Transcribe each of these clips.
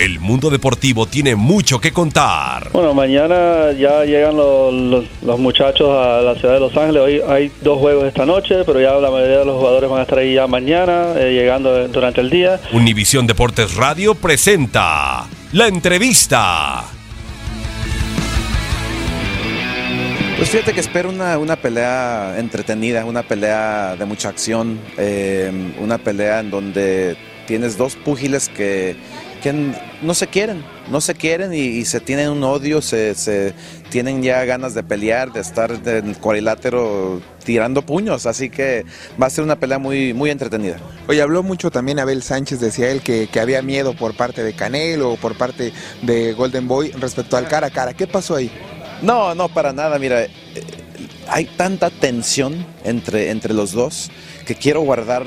El mundo deportivo tiene mucho que contar. Bueno, mañana ya llegan los, los- los muchachos a la ciudad de Los Ángeles. Hoy hay dos juegos esta noche, pero ya la mayoría de los jugadores van a estar ahí ya mañana, eh, llegando durante el día. Univisión Deportes Radio presenta la entrevista. Pues fíjate que espero una, una pelea entretenida, una pelea de mucha acción, eh, una pelea en donde tienes dos púgiles que, que no se quieren, no se quieren y, y se tienen un odio, se, se tienen ya ganas de pelear, de estar en el cuadrilátero tirando puños, así que va a ser una pelea muy, muy entretenida. Oye, habló mucho también Abel Sánchez, decía él que, que había miedo por parte de Canelo o por parte de Golden Boy respecto al cara a cara. ¿Qué pasó ahí? No, no, para nada. Mira, eh, hay tanta tensión entre, entre los dos que quiero guardar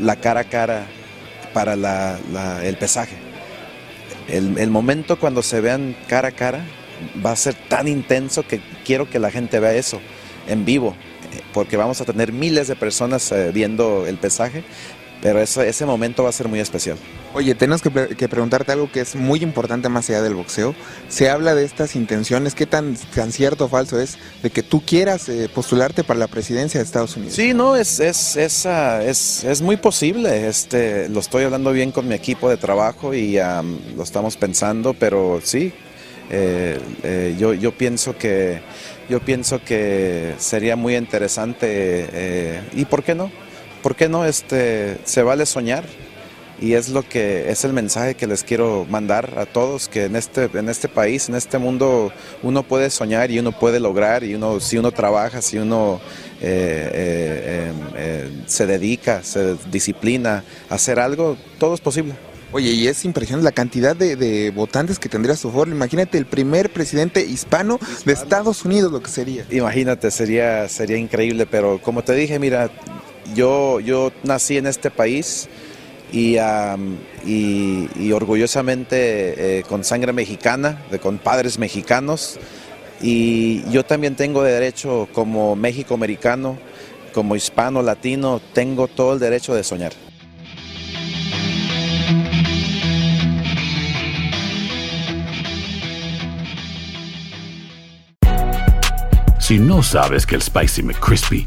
la cara a cara para la- la- el pesaje. El, el momento cuando se vean cara a cara va a ser tan intenso que quiero que la gente vea eso en vivo, eh, porque vamos a tener miles de personas eh, viendo el pesaje, pero eso- ese momento va a ser muy especial. Oye, tenemos que, pre- que preguntarte algo que es muy importante más allá del boxeo. Se habla de estas intenciones, ¿qué tan, tan cierto o falso es de que tú quieras eh, postularte para la presidencia de Estados Unidos? Sí, no, es, es, es, es, es muy posible. Este, lo estoy hablando bien con mi equipo de trabajo y am, lo estamos pensando, pero sí, eh, eh, yo, yo pienso que yo pienso que sería muy interesante eh, y por qué no, por qué no, este, se vale soñar y es lo que es el mensaje que les quiero mandar a todos que en este en este país en este mundo uno puede soñar y uno puede lograr y uno si uno trabaja si uno eh, eh, eh, eh, se dedica se disciplina a hacer algo todo es posible Oye, y es impresionante la cantidad de, de votantes que tendría a su favor. Imagínate el primer presidente hispano, de Estados Unidos, lo que sería. Imagínate, sería, sería increíble, pero como te dije, mira, yo, yo nací en este país y, y, orgullosamente eh, con sangre mexicana, de, con padres mexicanos, y yo también tengo derecho como México americano, como hispano latino, tengo todo el derecho de soñar. Si no sabes que el Spicy McCrispy